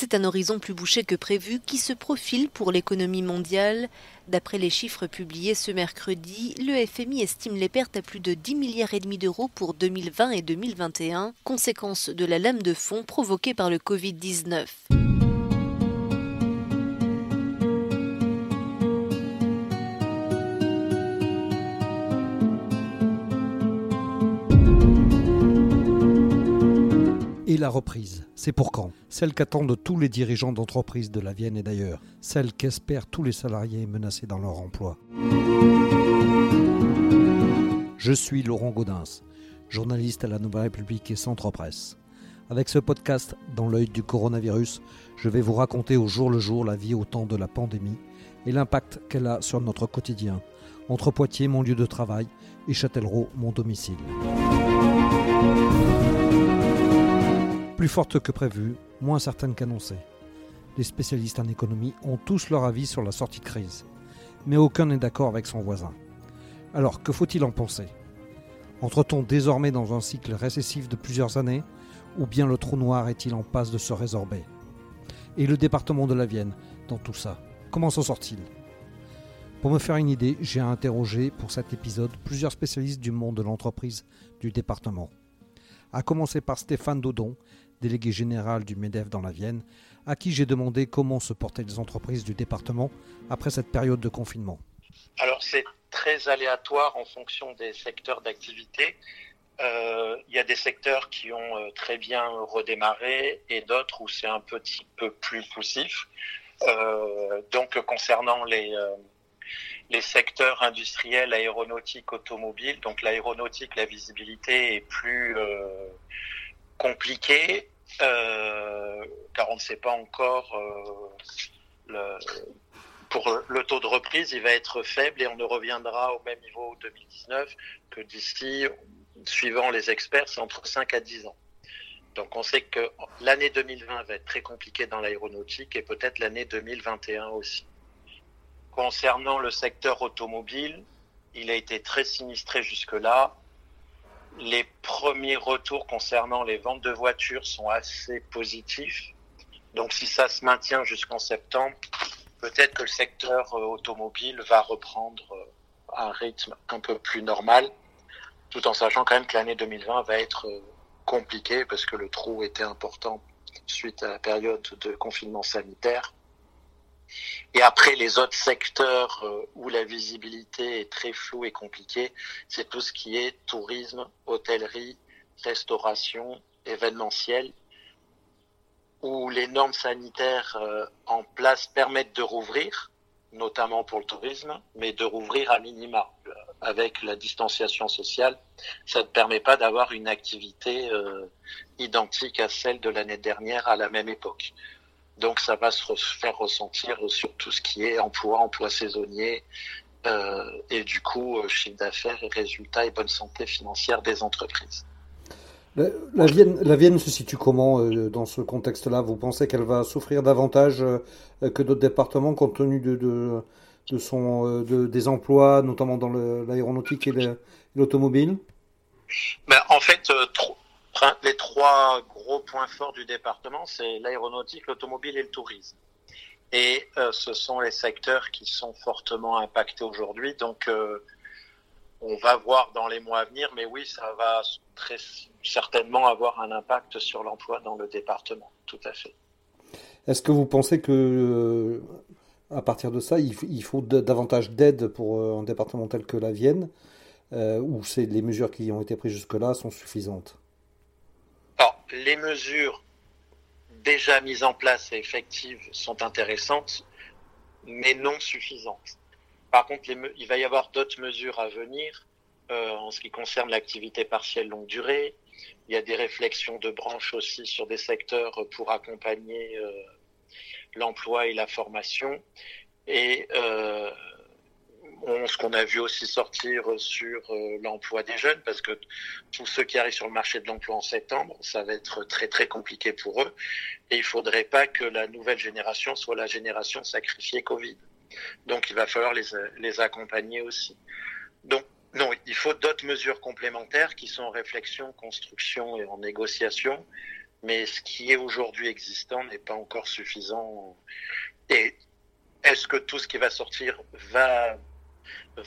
C'est un horizon plus bouché que prévu qui se profile pour l'économie mondiale. D'après les chiffres publiés ce mercredi, le FMI estime les pertes à plus de 10 milliards et demi d'euros pour 2020 et 2021, conséquence de la lame de fond provoquée par le Covid-19. La reprise, c'est pour quand? Celle qu'attendent tous les dirigeants d'entreprises de la Vienne et d'ailleurs, celle qu'espèrent tous les salariés menacés dans leur emploi. Je suis Laurent Gaudens, journaliste à la Nouvelle République et Centre Presse. Avec ce podcast, dans l'œil du coronavirus, je vais vous raconter au jour le jour la vie au temps de la pandémie et l'impact qu'elle a sur notre quotidien, entre Poitiers, mon lieu de travail, et Châtellerault, mon domicile. Plus forte que prévu, moins certaine qu'annoncée. Les spécialistes en économie ont tous leur avis sur la sortie de crise, mais aucun n'est d'accord avec son voisin. Alors, que faut-il en penser? Entre-t-on désormais dans un cycle récessif de plusieurs années, ou bien le trou noir est-il en passe de se résorber? Et le département de la Vienne, dans tout ça, comment s'en sort-il? Pour me faire une idée, j'ai interrogé pour cet épisode plusieurs spécialistes du monde de l'entreprise du département. À commencer par Stéphane Dodon, délégué général du MEDEF dans la Vienne, à qui j'ai demandé comment se portaient les entreprises du département après cette période de confinement. Alors c'est très aléatoire en fonction des secteurs d'activité. Euh, il y a des secteurs qui ont euh, très bien redémarré et d'autres où c'est un petit peu plus poussif. Euh, donc concernant les, les secteurs industriels, aéronautiques, automobiles, donc l'aéronautique, la visibilité est plus compliqué euh, car on ne sait pas encore euh, pour le taux de reprise, il va être faible et on ne reviendra au même niveau 2019 que d'ici, suivant les experts, c'est entre 5 à 10 ans. Donc on sait que l'année 2020 va être très compliquée dans l'aéronautique et peut-être l'année 2021 aussi. Concernant le secteur automobile, il a été très sinistré jusque-là les premiers retours concernant les ventes de voitures sont assez positifs. Donc si ça se maintient jusqu'en septembre, peut-être que le secteur euh, automobile va reprendre euh, un rythme un peu plus normal, tout en sachant quand même que l'année 2020 va être euh, compliquée parce que le trou était important suite à la période de confinement sanitaire. Et après, les autres secteurs euh, où la visibilité est très floue et compliquée, c'est tout ce qui est tourisme, hôtellerie, restauration, événementiel, où les normes sanitaires euh, en place permettent de rouvrir, notamment pour le tourisme, mais de rouvrir à minima. Avec la distanciation sociale, ça ne permet pas d'avoir une activité euh, identique à celle de l'année dernière à la même époque. Donc ça va se faire ressentir sur tout ce qui est emploi, emploi saisonnier, euh, et du coup euh, chiffre d'affaires et résultats et bonne santé financière des entreprises. La, Vienne, la Vienne se situe comment euh, dans ce contexte-là? Vous pensez qu'elle va souffrir davantage que d'autres départements compte tenu de, de, son, des emplois, notamment dans l'aéronautique et l'automobile? Ben, En fait, les trois gros points forts du département, c'est l'aéronautique, l'automobile et le tourisme. Et euh, ce sont les secteurs qui sont fortement impactés aujourd'hui. Donc, euh, on va voir dans les mois à venir, mais oui, ça va très certainement avoir un impact sur l'emploi dans le département, tout à fait. Est-ce que vous pensez que, euh, à partir de ça, il, faut davantage d'aide pour un département tel que la Vienne, ou les mesures qui ont été prises jusque-là sont suffisantes? Les mesures déjà mises en place et effectives sont intéressantes, mais non suffisantes. Par contre, il va y avoir d'autres mesures à venir euh, en ce qui concerne l'activité partielle longue durée. Il y a des réflexions de branche aussi sur des secteurs pour accompagner euh, l'emploi et la formation. Et euh, ce qu'on a vu aussi sortir sur euh, l'emploi des jeunes, parce que tous ceux qui arrivent sur le marché de l'emploi en septembre, ça va être très très compliqué pour eux. Et il faudrait pas que la nouvelle génération soit la génération sacrifiée Covid. Donc il va falloir les, les accompagner aussi. Donc non, il faut d'autres mesures complémentaires qui sont en réflexion, construction et en négociation, mais ce qui est aujourd'hui existant n'est pas encore suffisant. Et est-ce que tout ce qui va sortir va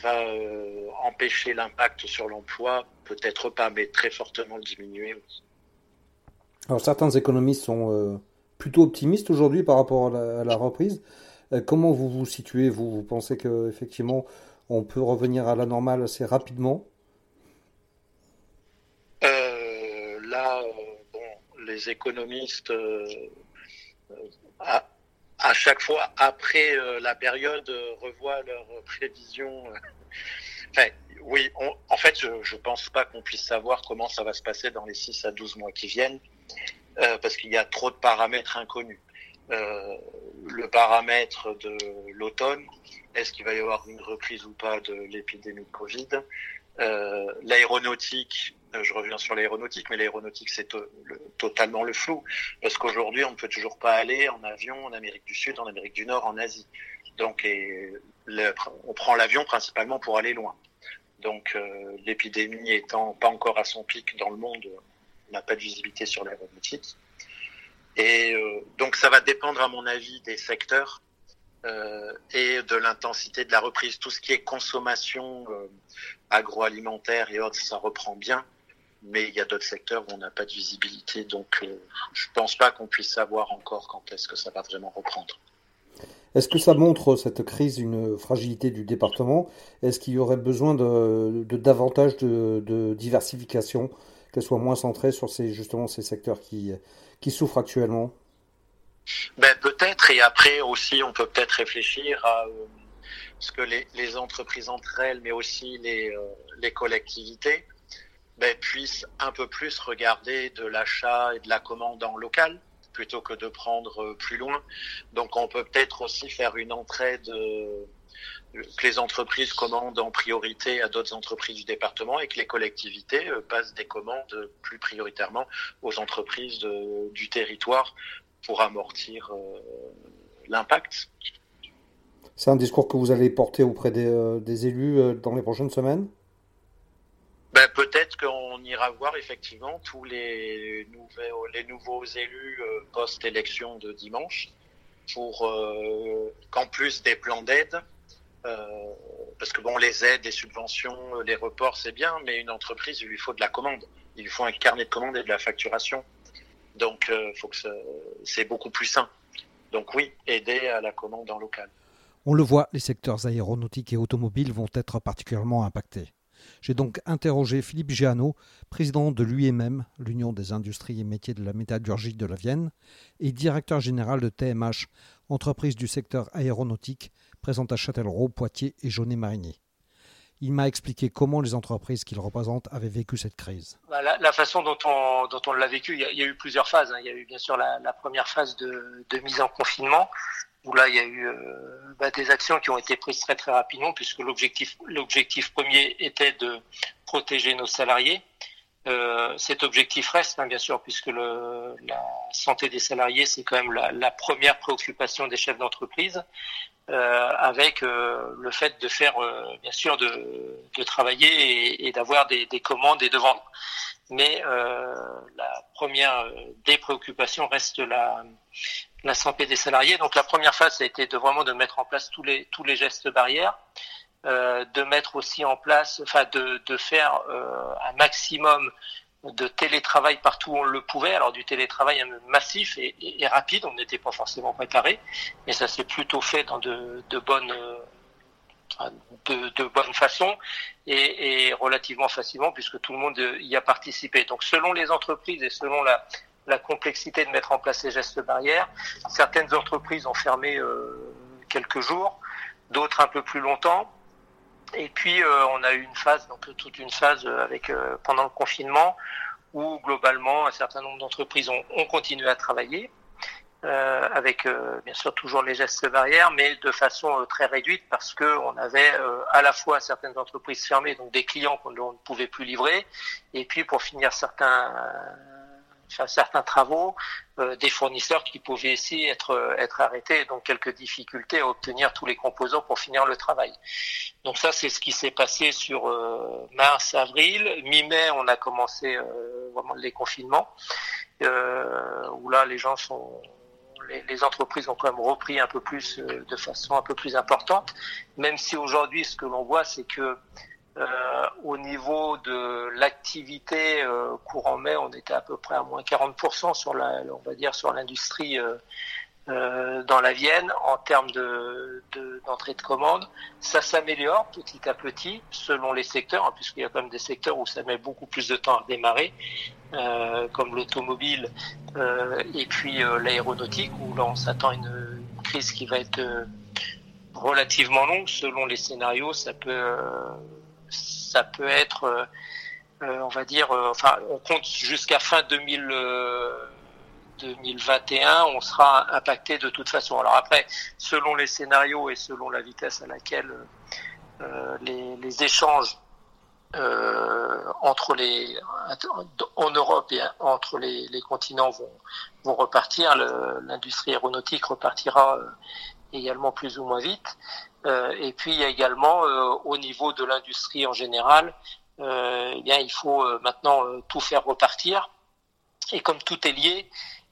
va euh, empêcher l'impact sur l'emploi Peut-être pas, mais très fortement le diminuer. Alors certains économistes sont euh, plutôt optimistes aujourd'hui par rapport à la, reprise. Euh, comment vous vous situez vous, vous pensez qu'effectivement on peut revenir à la normale assez rapidement? Là, bon, les économistes à, à, chaque fois après la période revoient leurs prévisions. enfin, oui, en fait, je ne pense pas qu'on puisse savoir comment ça va se passer dans les 6 à 12 mois qui viennent, euh, parce qu'il y a trop de paramètres inconnus. Euh, le paramètre de l'automne, est-ce qu'il va y avoir une reprise ou pas de l'épidémie de Covid? Euh, L'aéronautique, euh, je reviens sur l'aéronautique, mais l'aéronautique c'est totalement le flou, parce qu'aujourd'hui on ne peut toujours pas aller en avion en Amérique du Sud, en Amérique du Nord, en Asie. Donc on prend l'avion principalement pour aller loin. Donc euh, l'épidémie étant pas encore à son pic dans le monde, on n'a pas de visibilité sur l'aéronautique. Et euh, donc ça va dépendre à mon avis des secteurs euh, et de l'intensité de la reprise. Tout ce qui est consommation agroalimentaire et autres, ça reprend bien. Mais il y a d'autres secteurs où on n'a pas de visibilité, donc je pense pas qu'on puisse savoir encore quand est-ce que ça va vraiment reprendre. Est-ce que ça montre, cette crise, une fragilité du département? Est-ce qu'il y aurait besoin de, davantage de, diversification, qu'elle soit moins centrée sur ces, justement ces secteurs qui, qui souffrent actuellement? Ben, Peut-être, et après aussi, on peut peut-être réfléchir à euh, ce que les, entreprises entre elles, mais aussi les, euh, les collectivités, ben, puissent un peu plus regarder de l'achat et de la commande en local plutôt que de prendre euh, plus loin. Donc on peut peut-être aussi faire une entraide euh, que les entreprises commandent en priorité à d'autres entreprises du département et que les collectivités euh, passent des commandes plus prioritairement aux entreprises du territoire pour amortir l'impact. C'est un discours que vous allez porter auprès des élus dans les prochaines semaines? Ben, peut-être qu'on ira voir effectivement tous les, nouveaux, les nouveaux élus euh, post-élection de dimanche pour euh, qu'en plus des plans d'aide, euh, parce que bon, les aides, les subventions, les reports, c'est bien, mais une entreprise, il lui faut de la commande. Il lui faut un carnet de commande et de la facturation. Donc, faut que c'est beaucoup plus sain. Donc oui, aider à la commande en local. On le voit, les secteurs aéronautiques et automobiles vont être particulièrement impactés. J'ai donc interrogé Philippe Giano, président de l'UMM, l'Union des industries et métiers de la métallurgie de la Vienne, et directeur général de TMH, entreprise du secteur aéronautique, présente à Châtellerault, Poitiers et Jaunet-Marigny. Il m'a expliqué comment les entreprises qu'il représente avaient vécu cette crise. Bah, la, façon dont on, l'a vécu, il y, a, eu plusieurs phases. Hein. Il y a eu bien sûr la, première phase de, mise en confinement, où là il y a eu euh, bah, des actions qui ont été prises très très rapidement puisque l'objectif l'objectif premier était de protéger nos salariés. Euh, cet objectif reste hein, bien sûr puisque la santé des salariés c'est quand même la, première préoccupation des chefs d'entreprise euh, avec le fait de faire bien sûr de, travailler et, et d'avoir des, des, commandes et de vendre mais la première des préoccupations reste la la santé des salariés. Donc la première phase, ça a été de vraiment de mettre en place tous les tous gestes barrières, euh, de mettre aussi en place, enfin de, faire euh, un maximum de télétravail partout où on le pouvait. Alors du télétravail massif et, rapide, on n'était pas forcément préparé, mais ça s'est plutôt fait dans de, bonnes de, de bonne façon et, relativement facilement puisque tout le monde y a participé. Donc selon les entreprises et selon la, la complexité de mettre en place ces gestes barrières. Certaines entreprises ont fermé euh, quelques jours, d'autres un peu plus longtemps. Et puis euh, on a eu une phase, donc toute une phase avec euh, pendant le confinement où globalement un certain nombre d'entreprises ont, ont, continué à travailler. avec bien sûr toujours les gestes barrières, mais de façon très réduite parce que on avait à la fois certaines entreprises fermées, donc des clients qu'on ne pouvait plus livrer, et puis pour finir certains certains travaux, euh, des fournisseurs qui pouvaient aussi être, euh, être arrêtés, donc quelques difficultés à obtenir tous les composants pour finir le travail. Donc ça, c'est ce qui s'est passé sur euh, mars, avril. Mi-mai, on a commencé vraiment les confinements. où là les gens sont les, entreprises ont quand même repris un peu plus de façon un peu plus importante, même si aujourd'hui ce que l'on voit c'est que au niveau de l'activité euh, courant mai, on était à peu près à moins 40% sur la, on va dire sur l'industrie euh, euh, dans la Vienne en termes de, d'entrée de, commande. Ça s'améliore petit à petit selon les secteurs, hein, puisqu'il y a quand même des secteurs où ça met beaucoup plus de temps à démarrer, euh, comme l'automobile euh, et puis l'aéronautique, où là on s'attend à une, crise qui va être relativement longue. Selon les scénarios, ça peut ça peut être, on va dire, enfin on compte jusqu'à fin 2000 2021, on sera impacté de toute façon. Alors après, selon les scénarios et selon la vitesse à laquelle euh, les, échanges euh, entre les en Europe et entre les, continents vont, vont repartir, l'industrie aéronautique repartira euh, également plus ou moins vite. Et puis il y a également au niveau de l'industrie en général, eh bien il faut maintenant tout faire repartir. Et comme tout est lié,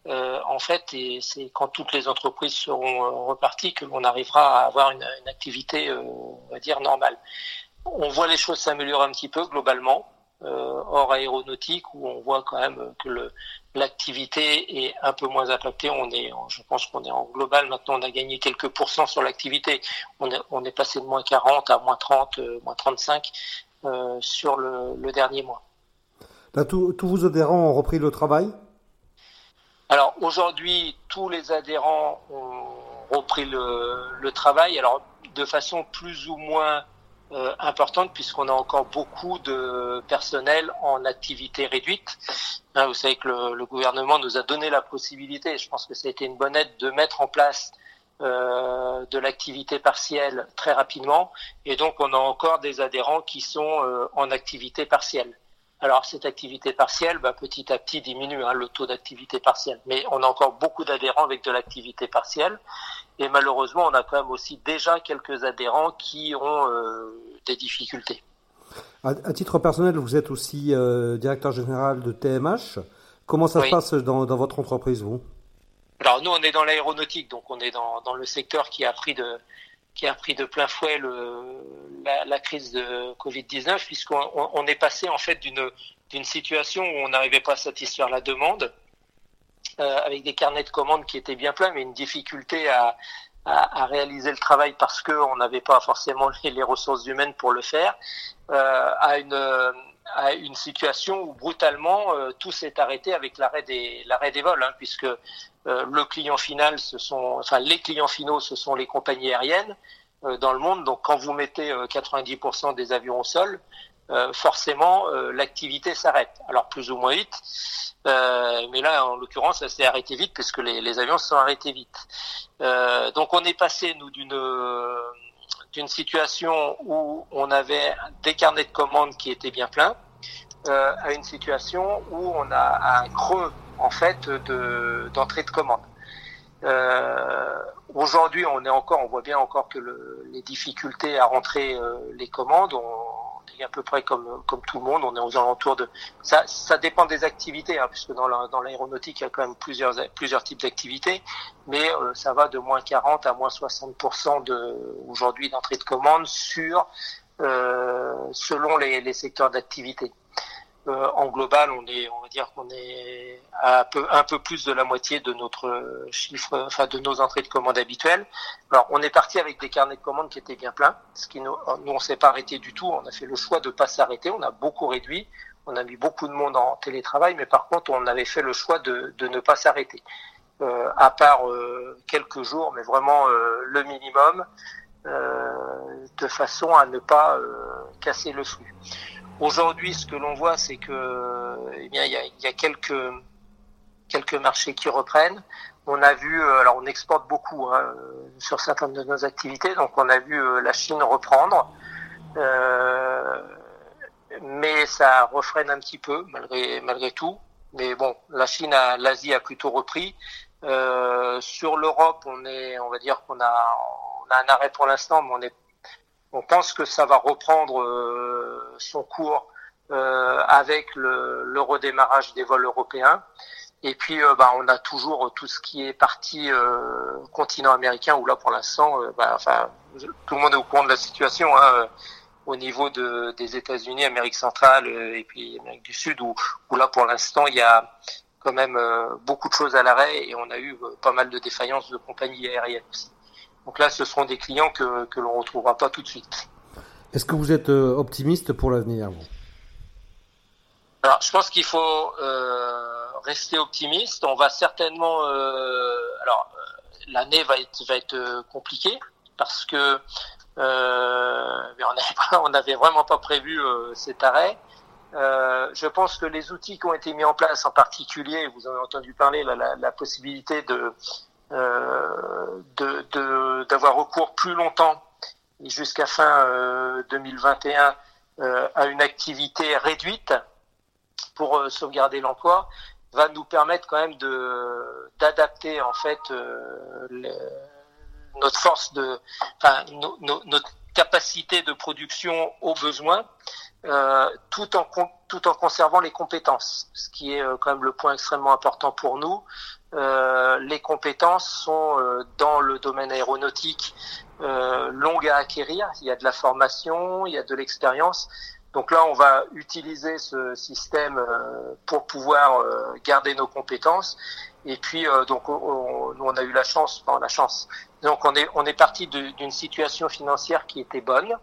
euh, en fait, et c'est quand toutes les entreprises seront euh, reparties que l'on arrivera à avoir une, une activité, euh, on va dire, normale. On voit les choses s'améliorer un petit peu globalement, hors aéronautique, où on voit quand même que l'activité est un peu moins impactée. On est, je pense qu'on est en global maintenant, on a gagné quelques pourcents sur l'activité. On est, on est passé de moins 40 à moins 30, moins 35 sur le, le dernier mois. Là, tous vos adhérents ont repris le travail? Alors aujourd'hui, tous les adhérents ont repris le, travail, alors de façon plus ou moins euh, importante puisqu'on a encore beaucoup de personnel en activité réduite. Hein, vous savez que le, gouvernement nous a donné la possibilité, je pense que ça a été une bonne aide, de mettre en place euh, de l'activité partielle très rapidement. Et donc on a encore des adhérents qui sont euh, en activité partielle. Alors cette activité partielle, bah, petit à petit diminue hein, le taux d'activité partielle, mais on a encore beaucoup d'adhérents avec de l'activité partielle, et malheureusement on a quand même aussi déjà quelques adhérents qui ont euh, des difficultés. À, titre personnel, vous êtes aussi euh, directeur général de TMH. Comment ça se passe dans, dans, votre entreprise, vous? Alors nous, on est dans l'aéronautique, donc on est dans, dans le secteur qui a pris de, qui a pris de plein fouet le, la, la, crise de Covid-19, puisqu'on on est passé en fait d'une d'une situation où on n'arrivait pas à satisfaire la demande, euh, avec des carnets de commandes qui étaient bien pleins, mais une difficulté à, à, à réaliser le travail parce qu'on n'avait pas forcément les, les, ressources humaines pour le faire, euh, à une à une situation où brutalement euh, tout s'est arrêté avec l'arrêt des l'arrêt des vols, hein, puisque euh, le client final, ce sont enfin les clients finaux, ce sont les compagnies aériennes euh, dans le monde. Donc quand vous mettez 90% des avions au sol, forcément l'activité s'arrête. Alors plus ou moins vite, mais là en l'occurrence ça s'est arrêté vite puisque les, les avions se sont arrêtés vite. donc on est passé nous d'une d'une situation où on avait des carnets de commandes qui étaient bien pleins euh, à une situation où on a un creux en fait de d'entrée de commandes. Euh, Aujourd'hui, on est encore, on voit bien encore que le, les difficultés à rentrer euh, les commandes, à peu près comme tout le monde. On est aux alentours de ça. Ça dépend des activités, hein, puisque dans la, dans l'aéronautique il y a quand même plusieurs types d'activités, mais euh, ça va de moins 40 à moins 60% de aujourd'hui d'entrée de commande sur euh, selon les secteurs d'activité. Euh, en global, on est, on va dire qu'on est à un peu, plus de la moitié de notre chiffre, enfin de nos entrées de commandes habituelles. Alors, on est parti avec des carnets de commandes qui étaient bien pleins, ce qui nous, nous on s'est pas arrêté du tout. On a fait le choix de pas s'arrêter. On a beaucoup réduit. On a mis beaucoup de monde en télétravail, mais par contre, on avait fait le choix de, ne pas s'arrêter, euh, à part euh, quelques jours, mais vraiment le minimum, de façon à ne pas casser le flux. Aujourd'hui, ce que l'on voit, c'est que, eh bien, il y a, y a, quelques quelques marchés qui reprennent. On a vu, euh, alors on exporte beaucoup hein, sur certaines de nos activités, donc on a vu euh, la Chine reprendre, euh, mais ça refraine un petit peu malgré malgré tout. Mais bon, la Chine, l'Asie a plutôt repris. Euh, sur l'Europe, on est, on va dire qu'on a, on a un arrêt pour l'instant, mais on est on pense que ça va reprendre euh, son cours euh, avec le, redémarrage des vols européens. Et puis, euh, bah, on a toujours tout ce qui est partie euh, continent américain, où là, pour l'instant, bah, tout le monde est au courant de la situation hein, au niveau de, des États-Unis, Amérique centrale et puis Amérique du Sud, où, où là, pour l'instant, il y a quand même beaucoup de choses à l'arrêt et on a eu pas mal de défaillances de compagnies aériennes aussi. Donc là, ce seront des clients que, que l'on retrouvera pas tout de suite. Est-ce que vous êtes optimiste pour l'avenir Alors, je pense qu'il faut rester optimiste. On va certainement, euh, alors euh, l'année va être va être euh, compliquée parce que euh, on n'avait vraiment pas prévu cet arrêt. je pense que les outils qui ont été mis en place, en particulier, vous avez entendu parler, la, la, possibilité de de d'avoir recours plus longtemps jusqu'à fin 2021 à une activité réduite pour sauvegarder l'emploi va nous permettre quand même de d'adapter en fait euh, notre force de enfin notre capacité de production aux besoins euh, tout en tout en conservant les compétences ce qui est euh, quand même le point extrêmement important pour nous euh, les compétences sont euh, dans le domaine aéronautique longues à acquérir il y a de la formation il y a de l'expérience donc là, on va utiliser ce système euh, pour pouvoir euh, garder nos compétences. Et puis, euh, donc, on, on a eu la chance, enfin, la chance. Donc, on est, on est parti d'une situation financière qui était bonne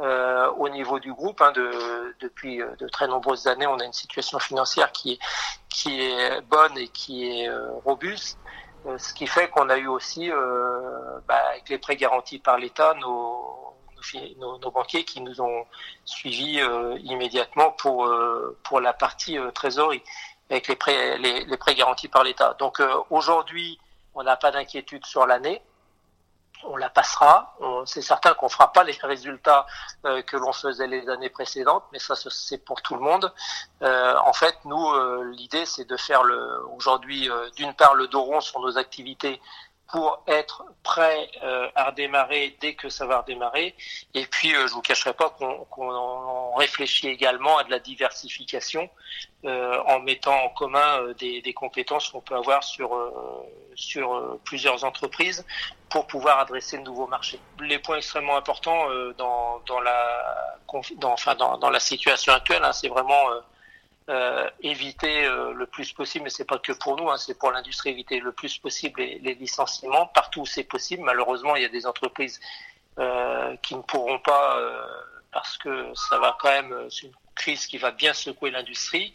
euh, au niveau du groupe. Hein, de, depuis de très nombreuses années, on a une situation financière qui qui est bonne et qui est robuste. ce qui fait qu'on a eu aussi, bah, avec les prêts garantis par l'État, nos nos, nos, banquiers qui nous ont suivis euh, immédiatement pour euh, pour la partie euh, trésorerie avec les prêts les, les prêts garantis par l'État. Donc aujourd'hui, on n'a pas d'inquiétude sur l'année on la passera. C'est certain qu'on fera pas les résultats que l'on faisait les années précédentes, mais ça c'est pour tout le monde. Euh, en fait, nous, l'idée c'est de faire le aujourd'hui d'une part le dos rond sur nos activités pour être prêt euh, à redémarrer dès que ça va redémarrer. Et puis, euh, je vous cacherai pas qu'on réfléchit également à de la diversification euh, en mettant en commun euh, des, des, compétences qu'on peut avoir sur sur plusieurs entreprises pour pouvoir adresser de nouveaux marchés. Les points extrêmement importants dans, dans la dans, enfin dans, dans la situation actuelle, hein, c'est vraiment euh, éviter euh, le plus possible, mais c'est pas que pour nous, hein, c'est pour l'industrie, éviter le plus possible les, licenciements partout où c'est possible. Malheureusement, il y a des entreprises euh, qui ne pourront pas parce que ça va quand même, c'est une crise qui va bien secouer l'industrie.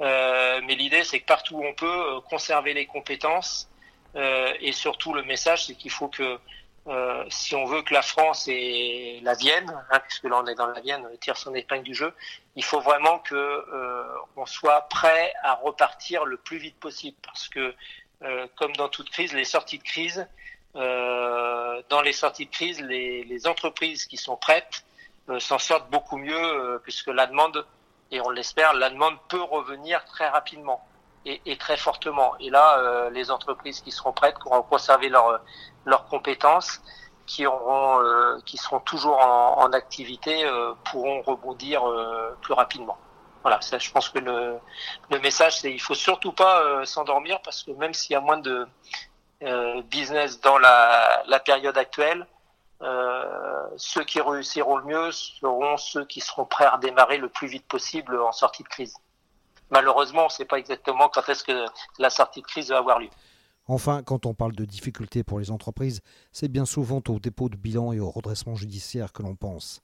mais l'idée, c'est que partout où on peut conserver les compétences et surtout le message, c'est qu'il faut que euh, si on veut que la France et la Vienne, hein, puisque là on est dans la Vienne, tire son épingle du jeu, il faut vraiment que euh, soit prêt à repartir le plus vite possible, parce que euh, comme dans toute crise, les sorties de crise, euh, dans les sorties de crise, les entreprises qui sont prêtes s'en sortent beaucoup mieux, puisque la demande, et on l'espère, la demande peut revenir très rapidement et, et très fortement. Et là, les entreprises qui seront prêtes, qui auront conservé leur leurs compétences, qui auront, euh, qui seront toujours en, en activité, euh, pourront rebondir euh, plus rapidement. Voilà, ça, je pense que le, le message, c'est il faut surtout pas s'endormir parce que même s'il y a moins de business dans la, la période actuelle, ceux qui réussiront le mieux seront ceux qui seront prêts à démarrer le plus vite possible en sortie de crise. Malheureusement, on ne sait pas exactement quand est-ce que la sortie de crise va avoir lieu. Enfin, quand on parle de difficultés pour les entreprises, c'est bien souvent au dépôt de bilan et au redressement judiciaire que l'on pense.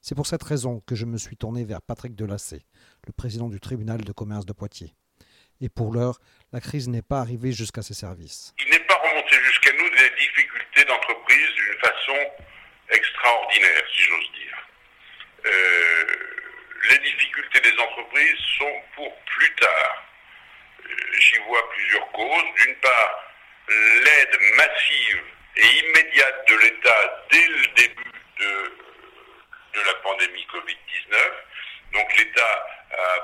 C'est pour cette raison que je me suis tourné vers Patrick Delacé, le président du tribunal de commerce de Poitiers. Et pour l'heure, la crise n'est pas arrivée jusqu'à ses services. Il n'est pas remonté jusqu'à nous des difficultés d'entreprise d'une façon extraordinaire, si j'ose dire. Euh, les difficultés des entreprises sont j'y vois plusieurs causes. D'une part, l'aide massive et immédiate de l'État dès le début de, de la pandémie Covid-19. Donc l'État,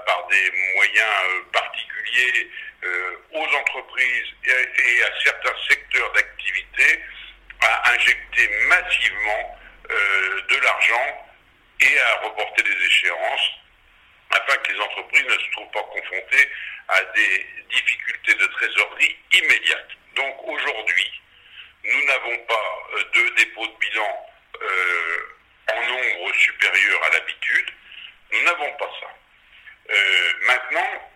par des moyens euh, particuliers euh, aux entreprises et, à certains secteurs d'activité, a injecté massivement euh, de l'argent et a reporté des échéances afin que les entreprises ne se trouvent pas confrontées à des difficultés de trésorerie immédiates. Donc aujourd'hui, nous n'avons pas euh, de dépôt de bilan euh, en nombre supérieur à l'habitude. Nous n'avons pas ça. Euh, maintenant,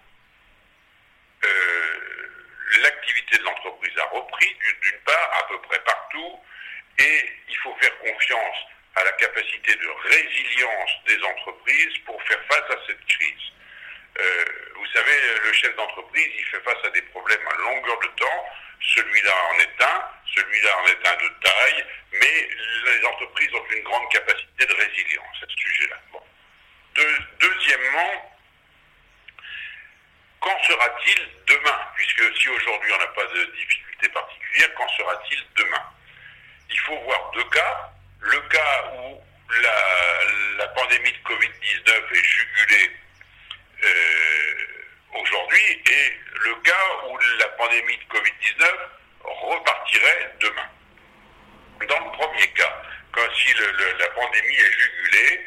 l'activité de l'entreprise a repris d'une part à peu près partout et il faut faire confiance à la capacité de résilience des entreprises pour faire face à cette crise. vous savez, le chef d'entreprise, il fait face à des problèmes à longueur de temps. Celui-là en est un, celui-là en est un de taille, mais les entreprises ont une grande capacité de résilience à ce sujet-là. deuxièmement, qu'en sera-t-il demain? Puisque si aujourd'hui on n'a pas de difficultés particulières, qu'en sera-t-il demain? Il faut voir deux cas. Le cas où la, pandémie de Covid-19 est jugulée euh, aujourd'hui et le cas où la pandémie de Covid-19 repartirait demain. Dans le premier cas, quand si la pandémie est jugulée,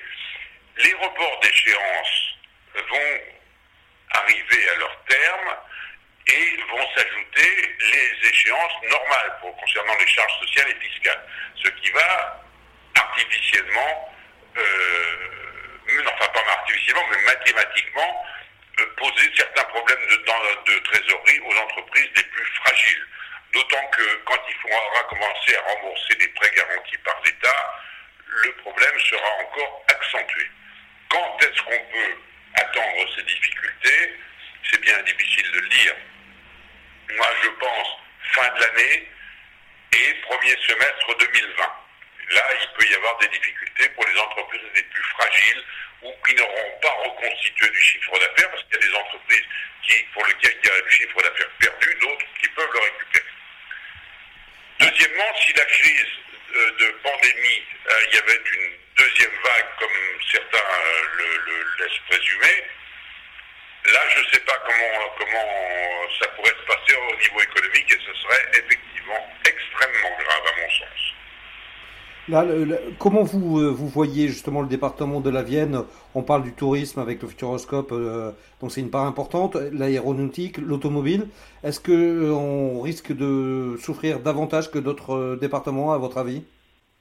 les reports d'échéance vont arriver à leur terme et vont s'ajouter les échéances normales concernant les charges sociales et fiscales, ce qui va artificiellement, euh, enfin pas artificiellement, mais mathématiquement, poser certains problèmes de, de, trésorerie aux entreprises les plus fragiles. D'autant que quand il faudra commencer à rembourser des prêts garantis par l'État, le problème sera encore accentué. Quand est-ce qu'on peut attendre ces difficultés? C'est bien difficile de le dire. Moi, je pense fin de l'année et premier semestre 2020. Là, il peut y avoir des difficultés pour les entreprises les plus fragiles ou qui n'auront pas reconstitué du chiffre d'affaires, parce qu'il y a des entreprises qui, pour lesquelles il y a du chiffre d'affaires perdu, d'autres qui peuvent le récupérer. Deuxièmement, si la crise euh, de pandémie, euh, il y avait une deuxième vague, comme certains euh, le, laissent présumer, là, je ne sais pas comment, comment ça pourrait se passer au niveau économique et ce serait effectivement extrêmement grave à mon sens comment vous, euh, vous voyez justement le département de la Vienne? On parle du tourisme avec le Futuroscope, euh, donc c'est une part importante. L'aéronautique, l'automobile. Est-ce que euh, risque de souffrir davantage que d'autres départements, à votre avis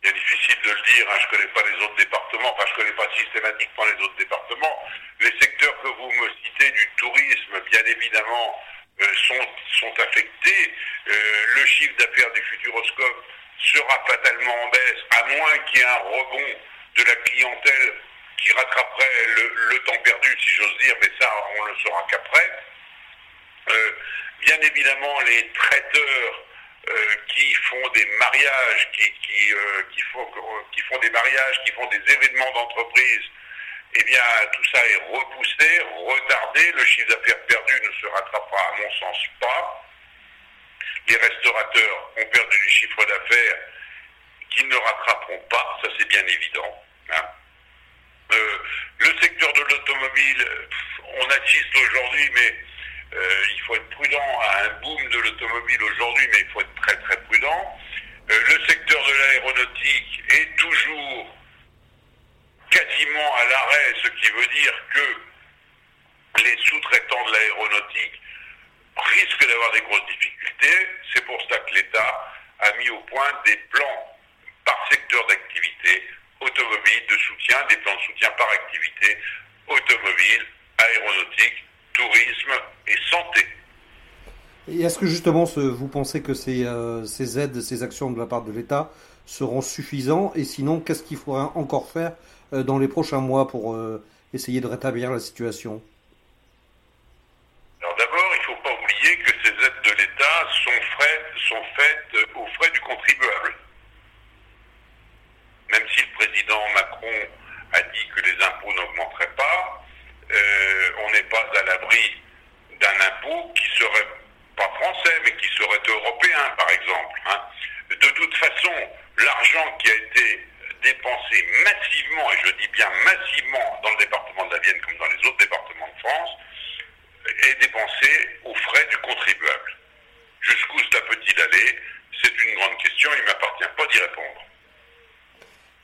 C'est difficile de le dire. Hein. Je ne connais pas les autres départements. Enfin, je ne connais pas systématiquement les autres départements. Les secteurs que vous me citez du tourisme, bien évidemment, sont, sont affectés. le chiffre d'affaires du Futuroscope sera fatalement en baisse, à moins qu'il y ait un rebond de la clientèle qui rattraperait le, temps perdu, si j'ose dire, mais ça, on le saura qu'après. Euh, bien évidemment, les traiteurs euh, qui font des mariages, qui, qui, euh, qui, font, qui font des mariages, qui font des événements d'entreprise, eh bien, tout ça est repoussé, retardé. Le chiffre d'affaires perdu ne se rattrapera, à mon sens, pas les restaurateurs ont perdu du chiffre d'affaires qu'ils ne rattraperont pas, ça c'est bien évident. Hein. Euh, le secteur de l'automobile, on assiste aujourd'hui, mais euh, il faut être prudent à un boom de l'automobile aujourd'hui, mais il faut être très très prudent. Euh, le secteur de l'aéronautique est toujours quasiment à l'arrêt, ce qui veut dire que les sous-traitants de l'aéronautique risque d'avoir des grosses difficultés. C'est pour ça que l'État a mis au point des plans par secteur d'activité automobile, de soutien, des plans de soutien par activité automobile, aéronautique, tourisme et santé. Et est-ce que justement vous pensez que ces, euh, aides, ces actions de la part de l'État seront suffisants? Et sinon, qu'est-ce qu'il faudra encore faire euh, dans les prochains mois pour euh, essayer de rétablir la situation sont faites aux frais du contribuable. Même si le président Macron a dit que les impôts n'augmenteraient pas, euh, on n'est pas à l'abri d'un impôt qui serait pas français, mais qui serait européen, par exemple. Hein. De toute façon, l'argent qui a été dépensé massivement, et je dis bien massivement, dans le département de la Vienne comme dans les autres départements de France, est dépensé aux frais du contribuable. Jusqu'où cela peut-il aller C'est une grande question, il ne m'appartient pas d'y répondre.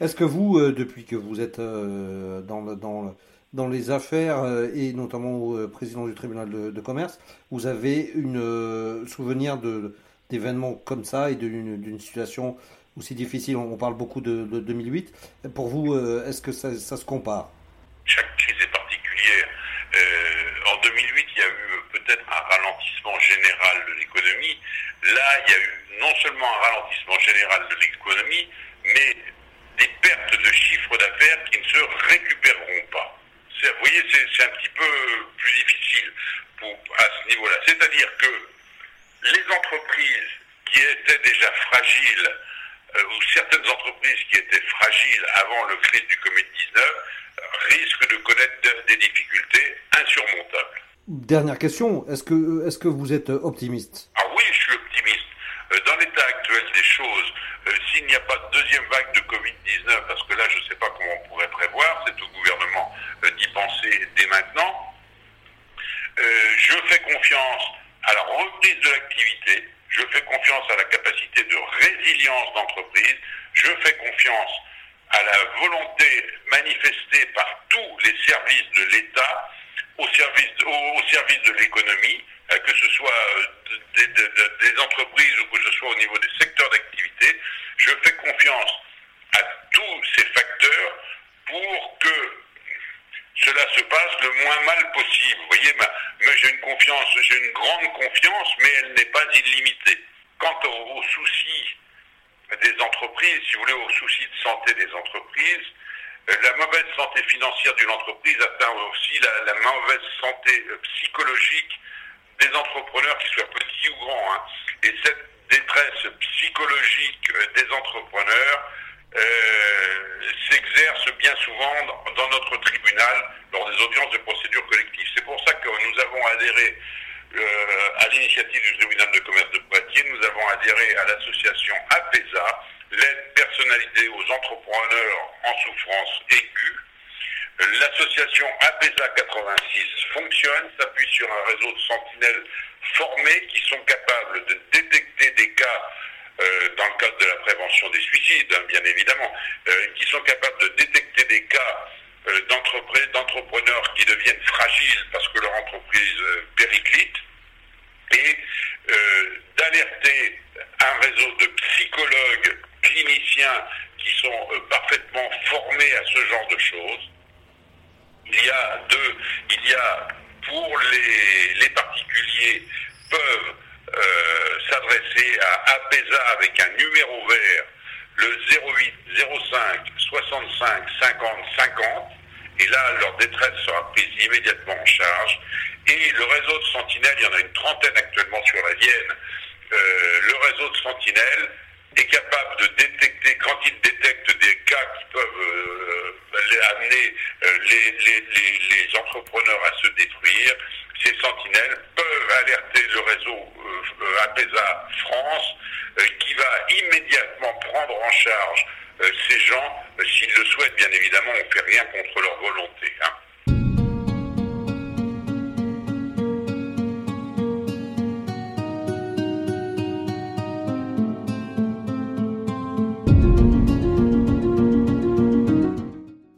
Est-ce vous, euh, depuis que vous êtes euh, dans, les affaires et notamment au président du tribunal de, commerce, vous avez une souvenir d'événements comme ça et d'une situation aussi difficile? On parle beaucoup de, 2008. Pour vous, est-ce que ça se compare? Chaque crise est particulière. en 2008, il y a eu peut-être un ralentissement général de l'économie. Là, il y a eu non seulement un ralentissement général de l'économie, mais des pertes de chiffre d'affaires qui ne se récupéreront pas. Vous voyez, c'est un petit peu plus difficile pour, à ce niveau-là. C'est-à-dire que les entreprises qui étaient déjà fragiles, euh, ou certaines entreprises qui étaient fragiles avant le crise du Covid-19, risquent de connaître des difficultés insurmontables. Dernière question, est-ce que, est que vous êtes optimiste? Ah oui, je suis optimiste. Euh, dans l'état actuel des choses, euh, s'il n'y a pas de deuxième vague de Covid-19, parce que là je ne sais pas comment on pourrait prévoir, c'est au gouvernement euh, d'y penser dès maintenant, je fais confiance à la reprise de l'activité, je fais confiance à la capacité de résilience d'entreprise, je fais confiance à la volonté manifestée par tous les services de l'État au service, au, service de l'économie, que ce soit euh, des, entreprises ou que ce soit au niveau des secteurs d'activité. Je fais confiance à tous ces facteurs pour que cela se passe le moins mal possible. Vous voyez, moi j'ai une confiance, j'ai une grande confiance, mais elle n'est pas illimitée. Quant aux, soucis des entreprises, si vous voulez, aux soucis de santé des entreprises, euh, la mauvaise santé financière d'une entreprise atteint aussi la, mauvaise santé euh, psychologique des entrepreneurs, qu'ils soient petits ou grands. Hein. Et cette détresse psychologique euh, des entrepreneurs s'exerce bien souvent dans, notre tribunal lors des audiences de procédure collective. C'est pour ça que nous avons adhéré à l'initiative du tribunal de commerce de Poitiers, nous avons adhéré à l'association APESA, l'aide personnalisée aux entrepreneurs en souffrance aiguë. L'association APESA 86 fonctionne, s'appuie sur un réseau de sentinelles formés qui sont capables de détecter des cas euh, dans le cadre de la prévention des suicides, hein, bien évidemment, euh, qui sont capables de détecter des cas euh, d'entrepreneurs qui deviennent fragiles parce que leur entreprise périclite et d'alerter un réseau de psychologues cliniciens qui sont parfaitement formés à ce genre de choses. Il y a deux, il y a pour les, les particuliers peuvent euh, s'adresser à APESA avec un numéro vert, le 08 05 65 50 50, et là leur détresse sera prise immédiatement en charge. Et le réseau de sentinelles, il y en a une trentaine actuellement sur la Vienne, euh, le réseau de sentinelles est capable de détecter, quand il détecte des cas qui peuvent euh, amener euh, les, entrepreneurs à se détruire, ces sentinelles peuvent alerter le réseau euh, APESA France qui va immédiatement prendre en charge ces gens. S'ils le souhaitent, bien évidemment, on ne fait rien contre leur volonté. Hein.